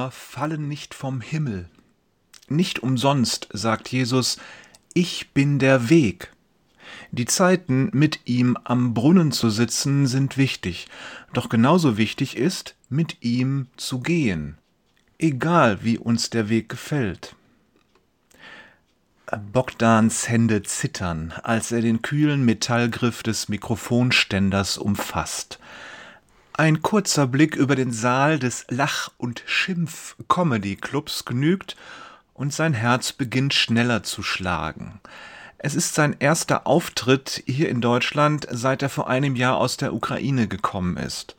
Wunder fallen nicht vom Himmel. Nicht umsonst sagt Jesus, ich bin der Weg. Die Zeiten, mit ihm am Brunnen zu sitzen, sind wichtig, doch genauso wichtig ist, mit ihm zu gehen, egal wie uns der Weg gefällt. Bogdans Hände zittern, als er den kühlen Metallgriff des Mikrofonständers umfasst. Ein kurzer Blick über den Saal des Lach- und Schimpf-Comedy-Clubs genügt, und sein Herz beginnt schneller zu schlagen. Es ist sein erster Auftritt hier in Deutschland, seit er vor einem Jahr aus der Ukraine gekommen ist.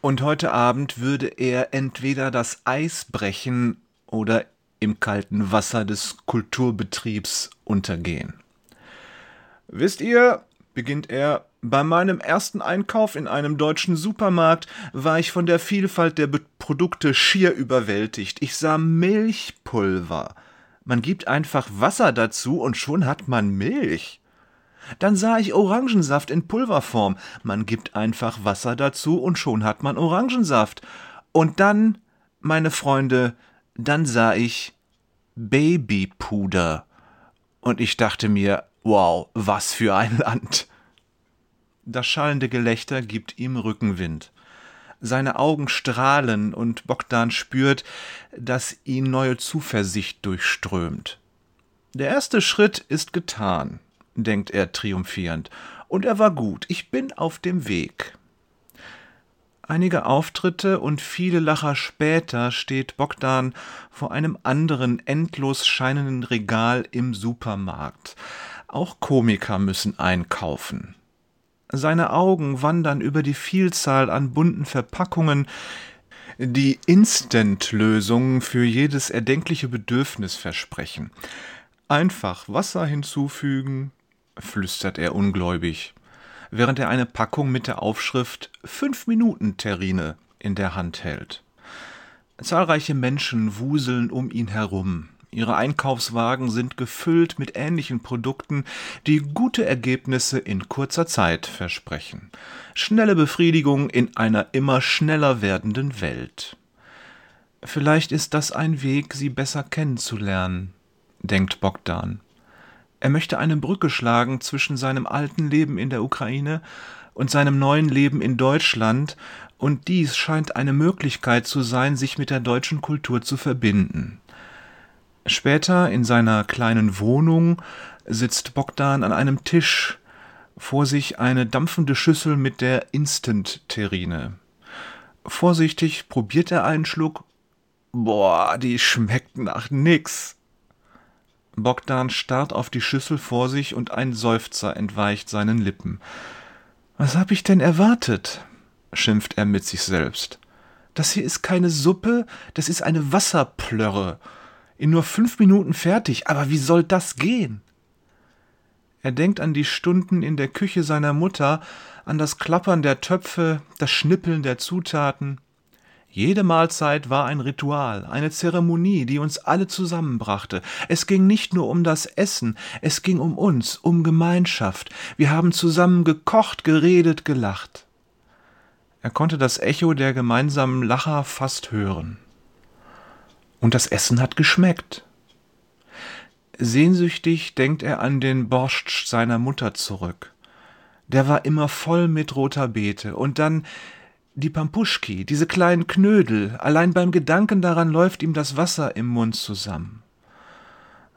Und heute Abend würde er entweder das Eis brechen oder im kalten Wasser des Kulturbetriebs untergehen. Wisst ihr, beginnt er, bei meinem ersten Einkauf in einem deutschen Supermarkt war ich von der Vielfalt der Be Produkte schier überwältigt. Ich sah Milchpulver. Man gibt einfach Wasser dazu und schon hat man Milch. Dann sah ich Orangensaft in Pulverform. Man gibt einfach Wasser dazu und schon hat man Orangensaft. Und dann, meine Freunde, dann sah ich Babypuder. Und ich dachte mir, wow, was für ein Land. Das schallende Gelächter gibt ihm Rückenwind. Seine Augen strahlen und Bogdan spürt, dass ihn neue Zuversicht durchströmt. Der erste Schritt ist getan, denkt er triumphierend, und er war gut, ich bin auf dem Weg. Einige Auftritte und viele Lacher später steht Bogdan vor einem anderen endlos scheinenden Regal im Supermarkt. Auch Komiker müssen einkaufen. Seine Augen wandern über die Vielzahl an bunten Verpackungen, die Instant-Lösungen für jedes erdenkliche Bedürfnis versprechen. Einfach Wasser hinzufügen, flüstert er ungläubig während er eine Packung mit der Aufschrift 5 Minuten Terrine in der Hand hält. Zahlreiche Menschen wuseln um ihn herum. Ihre Einkaufswagen sind gefüllt mit ähnlichen Produkten, die gute Ergebnisse in kurzer Zeit versprechen. Schnelle Befriedigung in einer immer schneller werdenden Welt. Vielleicht ist das ein Weg, sie besser kennenzulernen, denkt Bogdan. Er möchte eine Brücke schlagen zwischen seinem alten Leben in der Ukraine und seinem neuen Leben in Deutschland, und dies scheint eine Möglichkeit zu sein, sich mit der deutschen Kultur zu verbinden. Später in seiner kleinen Wohnung sitzt Bogdan an einem Tisch, vor sich eine dampfende Schüssel mit der Instant-Terrine. Vorsichtig probiert er einen Schluck. Boah, die schmeckt nach nix. Bogdan starrt auf die Schüssel vor sich und ein Seufzer entweicht seinen Lippen. Was hab ich denn erwartet? schimpft er mit sich selbst. Das hier ist keine Suppe, das ist eine Wasserplörre. In nur fünf Minuten fertig, aber wie soll das gehen? Er denkt an die Stunden in der Küche seiner Mutter, an das Klappern der Töpfe, das Schnippeln der Zutaten. Jede Mahlzeit war ein Ritual, eine Zeremonie, die uns alle zusammenbrachte. Es ging nicht nur um das Essen, es ging um uns, um Gemeinschaft. Wir haben zusammen gekocht, geredet, gelacht. Er konnte das Echo der gemeinsamen Lacher fast hören. Und das Essen hat geschmeckt. Sehnsüchtig denkt er an den Borscht seiner Mutter zurück. Der war immer voll mit roter Beete, und dann die Pampuschki, diese kleinen Knödel, allein beim Gedanken daran läuft ihm das Wasser im Mund zusammen.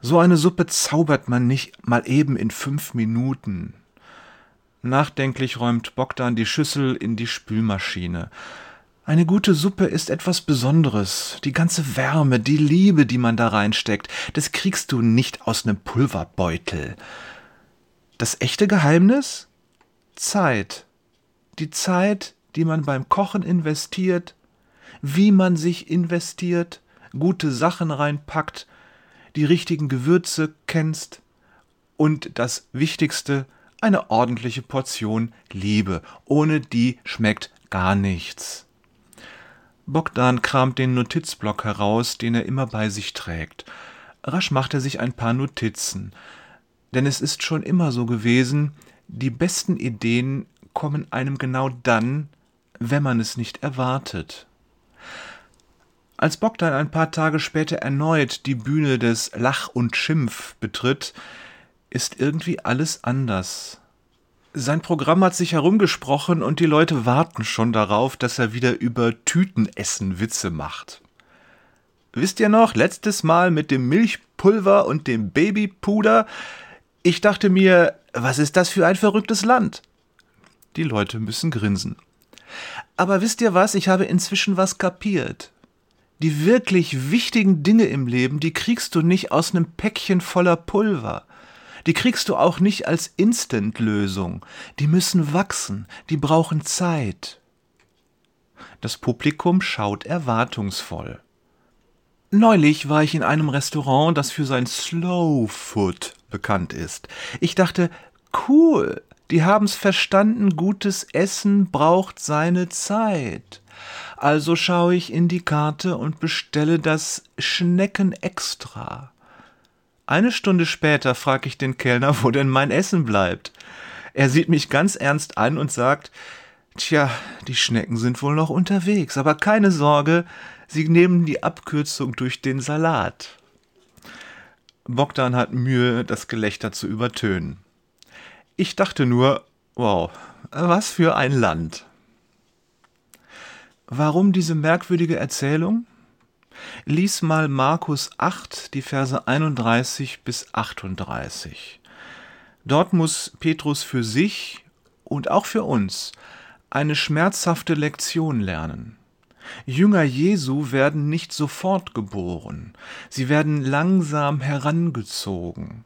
So eine Suppe zaubert man nicht mal eben in fünf Minuten. Nachdenklich räumt Bogdan die Schüssel in die Spülmaschine. Eine gute Suppe ist etwas Besonderes. Die ganze Wärme, die Liebe, die man da reinsteckt, das kriegst du nicht aus nem Pulverbeutel. Das echte Geheimnis? Zeit. Die Zeit, die man beim Kochen investiert, wie man sich investiert, gute Sachen reinpackt, die richtigen Gewürze kennst und das Wichtigste, eine ordentliche Portion Liebe. Ohne die schmeckt gar nichts. Bogdan kramt den Notizblock heraus, den er immer bei sich trägt. Rasch macht er sich ein paar Notizen. Denn es ist schon immer so gewesen, die besten Ideen kommen einem genau dann, wenn man es nicht erwartet. Als Bogdan ein paar Tage später erneut die Bühne des Lach und Schimpf betritt, ist irgendwie alles anders. Sein Programm hat sich herumgesprochen und die Leute warten schon darauf, dass er wieder über Tütenessen Witze macht. Wisst ihr noch, letztes Mal mit dem Milchpulver und dem Babypuder? Ich dachte mir, was ist das für ein verrücktes Land? Die Leute müssen grinsen. Aber wisst ihr was, ich habe inzwischen was kapiert. Die wirklich wichtigen Dinge im Leben, die kriegst du nicht aus einem Päckchen voller Pulver. Die kriegst du auch nicht als Instant-Lösung. Die müssen wachsen, die brauchen Zeit. Das Publikum schaut erwartungsvoll. Neulich war ich in einem Restaurant, das für sein Slow Food bekannt ist. Ich dachte, cool, die haben's verstanden, gutes Essen braucht seine Zeit. Also schaue ich in die Karte und bestelle das Schnecken extra. Eine Stunde später frage ich den Kellner, wo denn mein Essen bleibt. Er sieht mich ganz ernst an und sagt, Tja, die Schnecken sind wohl noch unterwegs, aber keine Sorge, sie nehmen die Abkürzung durch den Salat. Bogdan hat Mühe, das Gelächter zu übertönen. Ich dachte nur, wow, was für ein Land. Warum diese merkwürdige Erzählung? Lies mal Markus 8, die Verse 31 bis 38. Dort muss Petrus für sich und auch für uns eine schmerzhafte Lektion lernen. Jünger Jesu werden nicht sofort geboren, sie werden langsam herangezogen.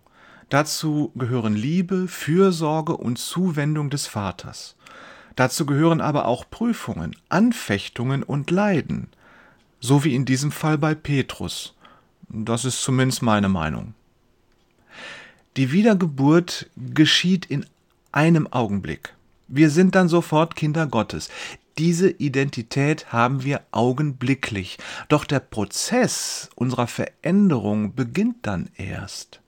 Dazu gehören Liebe, Fürsorge und Zuwendung des Vaters. Dazu gehören aber auch Prüfungen, Anfechtungen und Leiden so wie in diesem Fall bei Petrus. Das ist zumindest meine Meinung. Die Wiedergeburt geschieht in einem Augenblick. Wir sind dann sofort Kinder Gottes. Diese Identität haben wir augenblicklich. Doch der Prozess unserer Veränderung beginnt dann erst.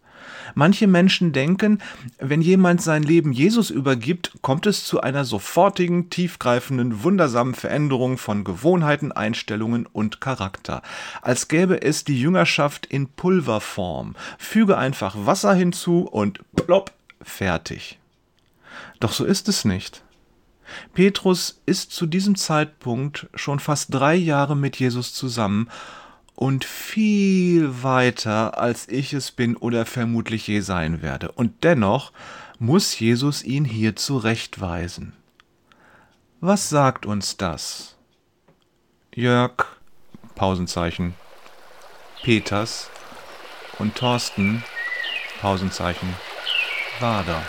Manche Menschen denken, wenn jemand sein Leben Jesus übergibt, kommt es zu einer sofortigen, tiefgreifenden, wundersamen Veränderung von Gewohnheiten, Einstellungen und Charakter. Als gäbe es die Jüngerschaft in Pulverform. Füge einfach Wasser hinzu und plopp, fertig. Doch so ist es nicht. Petrus ist zu diesem Zeitpunkt schon fast drei Jahre mit Jesus zusammen und viel weiter, als ich es bin oder vermutlich je sein werde. Und dennoch muss Jesus ihn hier zurechtweisen. Was sagt uns das? Jörg, Pausenzeichen, Peters und Thorsten, Pausenzeichen, Wader.